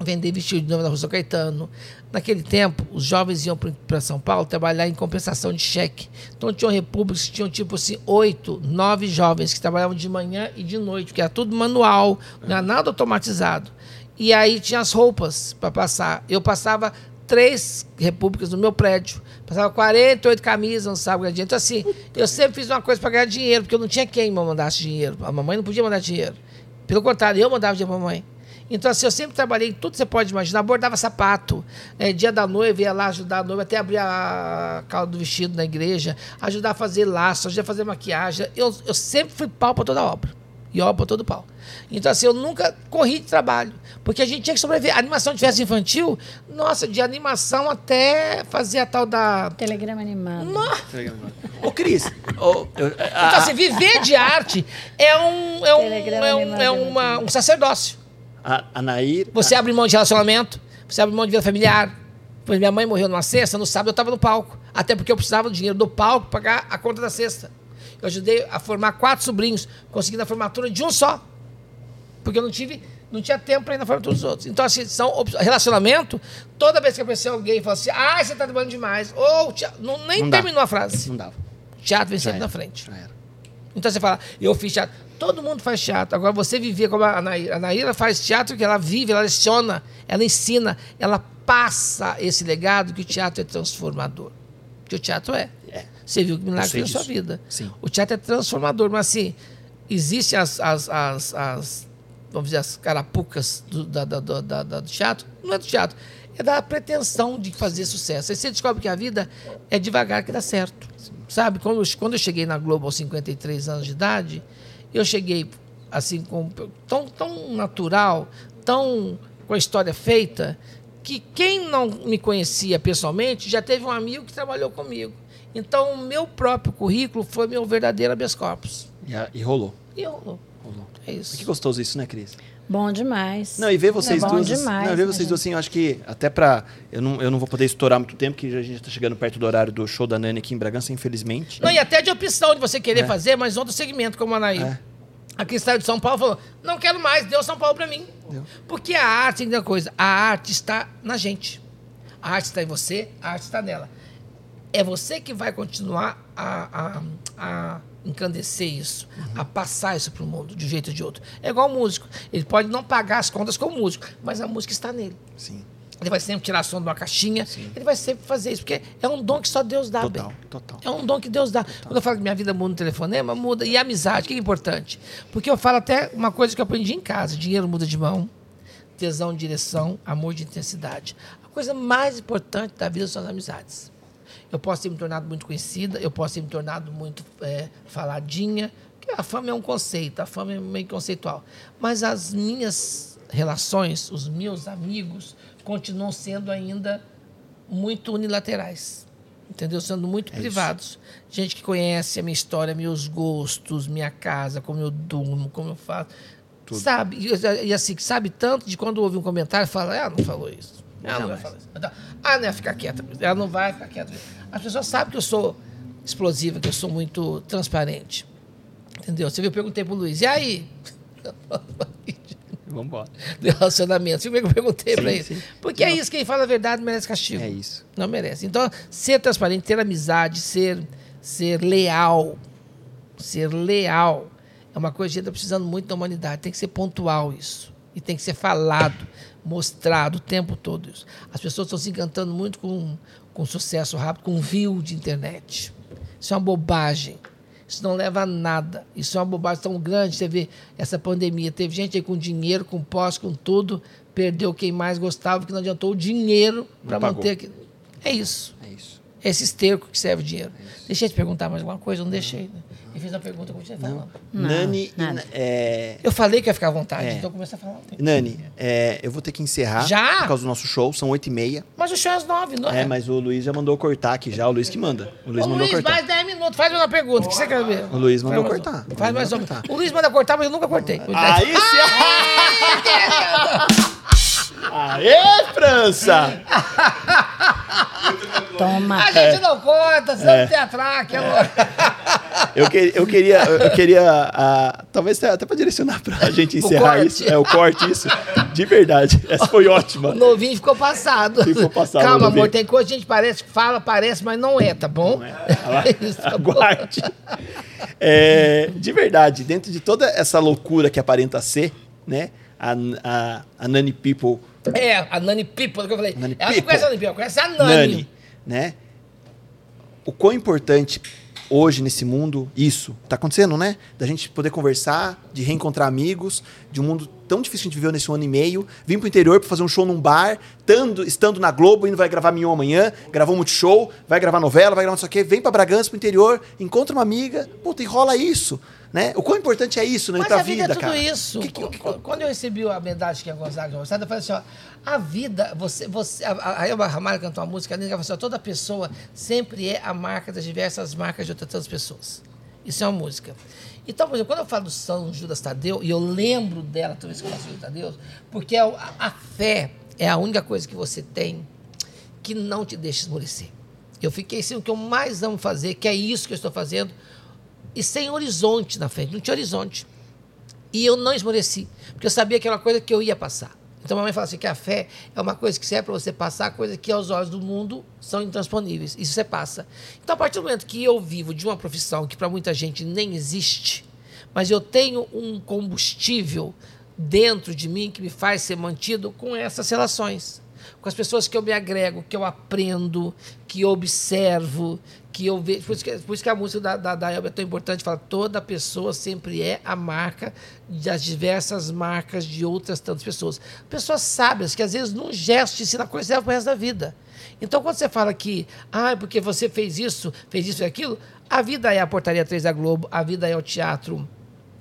vender vestido de noiva na Rua Caetano. Naquele tempo, os jovens iam para São Paulo trabalhar em compensação de cheque. Então, tinham repúblicas que tinham, tipo assim, oito, nove jovens que trabalhavam de manhã e de noite, porque era tudo manual, não era nada automatizado. E aí tinha as roupas para passar. Eu passava três repúblicas no meu prédio. Passava 48 camisas no sábado adiante. Então, assim, eu sempre fiz uma coisa para ganhar dinheiro, porque eu não tinha quem me mandasse dinheiro. A mamãe não podia mandar dinheiro. Pelo contrário, eu mandava dinheiro para a mamãe. Então, assim, eu sempre trabalhei em tudo que você pode imaginar. Bordava sapato, é, dia da noiva, ia lá ajudar a noiva, até abrir a calda do vestido na igreja, ajudar a fazer laço, ajudar a fazer maquiagem. Eu, eu sempre fui pau para toda obra. E obra para todo pau. Então, assim, eu nunca corri de trabalho. Porque a gente tinha que sobreviver. A animação de festa infantil, nossa, de animação até fazer a tal da. Telegrama animado. Nossa! Ô, Cris, ô, eu- a- Então, assim, viver de arte é um, é um, é um, é é uma- um sacerdócio. A, a Nair... Você abre mão de relacionamento, você abre mão de vida familiar. Exemplo, minha mãe morreu numa sexta, no sábado eu estava no palco. Até porque eu precisava do dinheiro do palco para pagar a conta da sexta. Eu ajudei a formar quatro sobrinhos, conseguindo a formatura de um só. Porque eu não tive, não tinha tempo para ir na formatura dos outros. Então, assim, são relacionamento, toda vez que aparecer alguém e fala assim, ah, você está trabalhando demais. Ou, não, nem Não dá. terminou a frase. Não dava. Teatro vem sempre na frente. Já era. Então você fala, eu fiz teatro. Todo mundo faz teatro. Agora você viver como a Naira. A Naira faz teatro que ela vive, ela leciona, ela ensina, ela passa esse legado que o teatro é transformador. Que o teatro é. É. Você viu que milagre na sua vida. Sim. O teatro é transformador, mas assim, existem as, as, as, as- vamos dizer, as carapucas do, da, da- da- da- do teatro. Não é do teatro, é da pretensão de fazer sucesso. Aí você descobre que a vida é devagar que dá certo. Sabe, quando eu, quando eu cheguei na Globo aos 53 anos de idade, eu cheguei assim, com, tão, tão natural, tão com a história feita, que quem não me conhecia pessoalmente já teve um amigo que trabalhou comigo. Então, o meu próprio currículo foi meu verdadeiro habeas corpus. E, e rolou. E eu, Rolou. é isso. Que gostoso isso, né, Cris? Bom demais. Não, e ver vocês é bom duas. demais, não, ver né, vocês duas gente? assim, eu acho que até pra. Eu não, eu não vou poder estourar muito tempo, que a gente tá chegando perto do horário do show da Nani aqui em Bragança, infelizmente. Não, e até de opção de você querer É. fazer, mas outro segmento, como a Anaí. É. A Cristal de São Paulo falou: não quero mais, deu São Paulo pra mim. Deu. Porque a arte tem uma coisa: a arte está na gente. A arte está em você, a arte está nela. É você que vai continuar a, a, a encandecer isso, a passar isso para o mundo, de um jeito ou de outro. É igual o músico. Ele pode não pagar as contas como músico, mas a música está nele. Sim. Ele vai sempre tirar som de uma caixinha, ele vai sempre fazer isso, porque é um dom que só Deus dá, Total, bem. total. É um dom que Deus dá. Quando eu falo que minha vida muda no telefonema, muda. E a amizade, o que é importante? Porque eu falo até uma coisa que eu aprendi em casa: dinheiro muda de mão, tesão de direção, amor de intensidade. A coisa mais importante da vida são as amizades. Eu posso ter me tornado muito conhecida, eu posso ter me tornado muito é, faladinha, porque a fama é um conceito, a fama é meio conceitual. Mas as minhas relações, os meus amigos, continuam sendo ainda muito unilaterais. Entendeu? Sendo muito privados. Gente que conhece a minha história, meus gostos, minha casa, como eu durmo, como eu faço. Sabe? E, e assim, que sabe tanto de quando ouve um comentário fala, ela não falou isso. Ela não vai falar isso. Então, Ah, não vai ficar quieta. Ela não vai ficar quieta. As pessoas sabem que eu sou explosiva, que eu sou muito transparente. Entendeu? Você viu, eu perguntei pro Luiz, e aí? Vamos embora. Do relacionamento. Você viu que eu perguntei Sim, pra ele? sim. Porque é isso, quem fala a verdade merece castigo. É isso. Não merece. Então, ser transparente, ter amizade, ser, ser leal, ser leal, é uma coisa que a gente está precisando muito da humanidade. Tem que ser pontual isso. E tem que ser falado, mostrado o tempo todo isso. As pessoas estão se encantando muito com, com sucesso rápido, com view de internet. Isso é uma bobagem. Isso não leva a nada. Isso é uma bobagem tão grande. Você vê essa pandemia. Teve gente aí com dinheiro, com pós, com tudo. Perdeu quem mais gostava, porque não adiantou o dinheiro para manter. aquilo. É isso. É isso. Esse esterco que serve o dinheiro. Deixei de perguntar mais alguma coisa? Não deixei. Né? Eu fiz uma pergunta, eu continuei falando. Não, Nani, é, Eu falei que ia ficar à vontade, É. então eu comecei a falar. Nani, é, eu vou ter que encerrar Já? por causa do nosso show, são 8 e meia. Mas o show é às nove, não é? É, mas o Luiz já mandou cortar aqui já, o Luiz que manda. O Luiz Ô, mandou Luiz, cortar. mais 10 minutos. Faz mais uma pergunta. O que você quer ver? O Luiz mandou Faz mais- cortar. Faz O mais uma. mandou cortar. O Luiz manda cortar, mas eu nunca cortei. Aí sim! Aê, França! Toma. A gente não conta, senão não tem atraque, amor. Eu, que- eu queria, eu queria talvez até pra direcionar pra gente encerrar isso. É, o corte, isso. De verdade. Essa foi ótima. O novinho ficou passado. Ficou passado, Calma, amor, tem coisa que a gente parece, fala, parece, mas não é, tá bom? Isso, tá. Aguarde. É, de verdade, dentro de toda essa loucura que aparenta ser, né? A, a, a Nani People, É, a Nani People, que eu falei. Nani ela não People. conhece a Nani People, ela conhece a Nani. Nani, né? O quão importante hoje nesse mundo isso tá acontecendo, né? Da gente poder conversar, de reencontrar amigos, de um mundo tão difícil que a gente viveu nesse ano e meio, vim pro interior para fazer um show num bar, tando, estando na Globo, indo vai gravar Mignon amanhã, gravou um multishow, vai gravar novela, vai gravar não sei o quê, vem para Bragança pro interior, encontra uma amiga, puta, e rola isso, né? O quão importante é isso, né? Mas pra a vida, vida, é tudo cara. isso. Que- que- que- Quando eu recebi a medalha que a Gonzaga de Gonçalves, eu falei assim, ó, a vida, você, você, a- a Elba Ramalho cantou uma música, linda, ela falou assim, ó, toda pessoa sempre é a marca das diversas marcas de outras pessoas. Isso é uma música. Então, por exemplo, quando eu falo do São Judas Tadeu, e eu lembro dela toda vez que eu falo Judas Tadeu, porque a, a fé é a única coisa que você tem que não te deixa esmorecer. Eu fiquei sem o que eu mais amo fazer, que é isso que eu estou fazendo, e sem horizonte na frente, não tinha horizonte. E eu não esmoreci, porque eu sabia que era uma coisa que eu ia passar. Então, a mamãe fala assim que a fé é uma coisa que serve para você passar, coisa que aos olhos do mundo são intransponíveis. Isso você passa. Então, a partir do momento que eu vivo de uma profissão que para muita gente nem existe, mas eu tenho um combustível dentro de mim que me faz ser mantido com essas relações. Com as pessoas que eu me agrego, que eu aprendo, que eu observo, que eu vejo. Por isso que, por isso que a música da, da, da Elba é tão importante. Fala, toda pessoa sempre é a marca das diversas marcas de outras tantas pessoas. Pessoas sábias que às vezes num gesto ensina coisa serve pro resto da vida. Então, quando você fala que, ah, porque você fez isso, fez isso e aquilo, a vida é a Portaria 3 da Globo, a vida é o teatro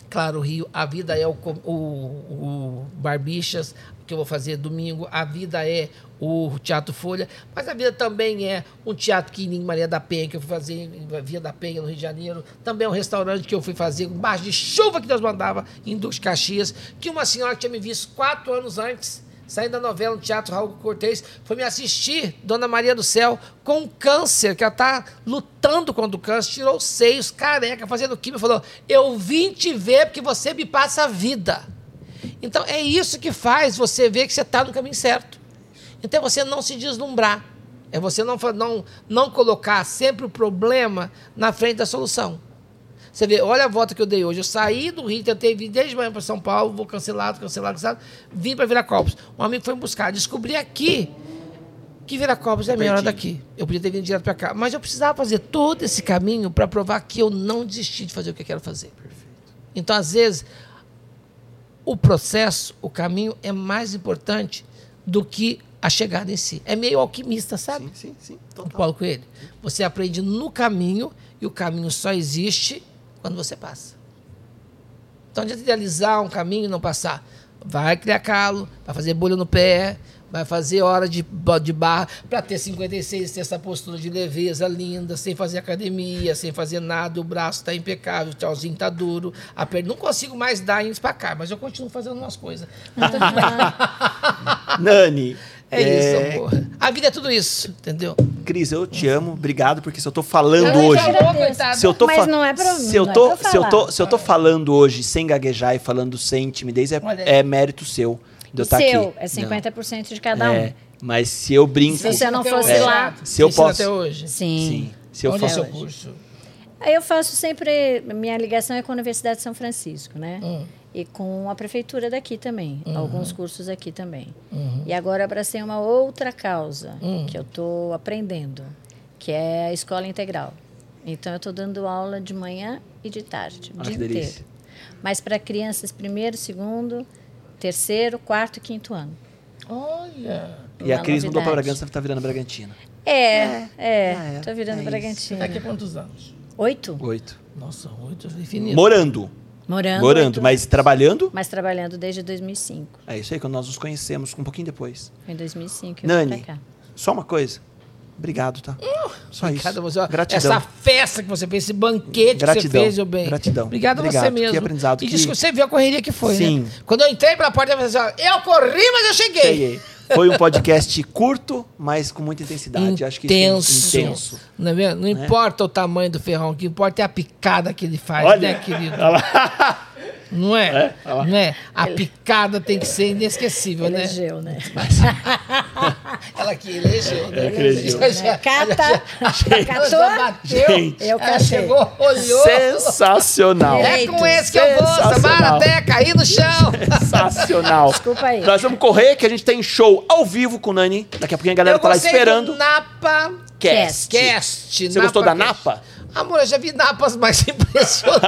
Claro Rio, a vida é o, o, o Barbichas, que eu vou fazer domingo, a vida é o Teatro Folha, mas a vida também é um teatro que em Maria da Penha, que eu fui fazer em Via da Penha, no Rio de Janeiro, também é um restaurante que eu fui fazer embaixo de chuva que Deus mandava, em Duques Caxias, que uma senhora que tinha me visto quatro anos antes, saindo da novela no Teatro Raul Cortez, foi me assistir, Dona Maria do Céu, com câncer, que ela está lutando contra o câncer, tirou os seios, careca, fazendo química, falou: Eu vim te ver porque você me passa a vida. Então é isso que faz você ver que você está no caminho certo. Então é você não se deslumbrar. É você não, não, não colocar sempre o problema na frente da solução. Você vê, olha a volta que eu dei hoje. Eu saí do Rio, tentei vir desde manhã para São Paulo, vou cancelado, cancelado, cancelado. Vim para Viracopos. Um amigo foi me buscar. Descobri aqui que Viracopos é melhor daqui. Eu podia ter vindo direto para cá. Mas eu precisava fazer todo esse caminho para provar que eu não desisti de fazer o que eu quero fazer. Então, às vezes, o processo, o caminho é mais importante do que a chegada em si. É meio alquimista, sabe? Sim, sim, sim. Total. Paulo Coelho. Você aprende no caminho e o caminho só existe quando você passa. Então, adianta idealizar um caminho e não passar. Vai criar calo, vai fazer bolha no pé, vai fazer hora de, de barra para ter 56, ter essa postura de leveza linda, sem fazer academia, sem fazer nada, o braço está impecável, o tchauzinho está duro, a perna. Não consigo mais dar em espacar, mas eu continuo fazendo umas coisas. Nani. é, isso, amor. A vida é tudo isso, entendeu? Cris, eu te amo. Obrigado, porque se eu tô falando Eu hoje. Se eu tô Mas não é pra- se eu não é tô, pra se eu tô, se eu tô falando hoje sem gaguejar e falando sem timidez é, é mérito seu de eu estar seu, aqui. é 50% de cada um. É, mas se eu brinco, Se você não fosse hoje. lá- Se eu posso- até hoje. Sim. sim, se eu Onde é hoje. curso? Aí eu faço sempre. Minha ligação é com a Universidade de São Francisco, né? Hum. E com a prefeitura daqui também. Uhum. Alguns cursos aqui também. E agora abracei uma outra causa Hum. que eu estou aprendendo, que é a escola integral. Então eu estou dando aula de manhã e de tarde, o Ah, dia que delícia. inteiro. Mas para crianças primeiro, segundo, terceiro, quarto e quinto ano. Olha. E a Cris mudou novidade. Bragança, tá virando Bragantina. É, é, é, tô virando é. Bragantina. Daqui a quantos anos? Oito? Oito. Nossa, oito infinito. Morando. Morando. Morando, mas trabalhando. Mas trabalhando desde 2005. É isso aí, quando nós nos conhecemos, um pouquinho depois. Foi em 2005 eu Nani, vim pra cá. só uma coisa. Obrigado, tá? Só isso. Obrigado a você. Gratidão. Essa festa que você fez, esse banquete Gratidão. que você fez, meu bem. Gratidão. Obrigado, a você Obrigado. mesmo. Que aprendizado, E que- diz que você viu a correria que foi, Sim. né? Quando eu entrei pela porta, eu falei assim, eu corri, mas eu cheguei. Cheguei. Foi um podcast curto, mas com muita intensidade. Acho que Intenso. intenso. Não, é não importa o tamanho do ferrão, o que importa é a picada que ele faz, Olha. né, querido? Olha lá. Não é? É? É? A picada tem que ser inesquecível, né? Elegeu, né? Ela que elegeu, né? elegeu. Ela já- Cata. ela já- ela já Catou? bateu. Gente. Eu ela catei. chegou, olhou. Sensacional. É com esse que eu vou. Samara, até cair no chão. Sensacional. Desculpa aí. Nós vamos correr, que a gente tem show ao vivo com o Nani. Daqui a pouquinho a galera eu tá lá esperando. do Napa Cast. Cast. Você gostou da Cast. Napa? Amor, eu já vi Napas mais impressionantes.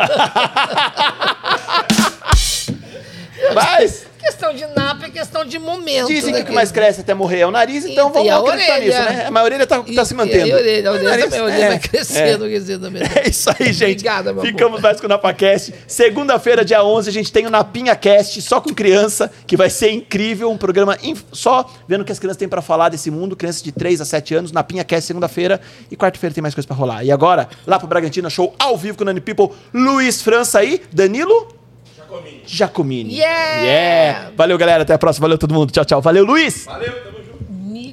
Mas questão de Napa é questão de momento. dizem que né, o que mais cresce até morrer é o nariz, então E- vamos acreditar nisso, né? A orelha tá, tá se mantendo. E a orelha, a orelha, nariz- também, a orelha é, vai crescendo, é. quer dizer, também. É isso aí, gente. Obrigada, meu. Ficamos mais com o NapaCast. Segunda-feira, dia 11, a gente tem o Napinha Cast, só com criança, que vai ser incrível. Um programa só vendo o que as crianças têm pra falar desse mundo. Crianças de 3 a 7 anos. Napinha Cast, segunda-feira. E quarta-feira tem mais coisa pra rolar. E agora, lá pro Bragantino, show ao vivo com o Nani People. Luiz França aí. Danilo? Jacomini. Yeah! Yeah! Valeu, galera. Até a próxima. Valeu todo mundo. Tchau, tchau. Valeu, Luiz! Valeu, tamo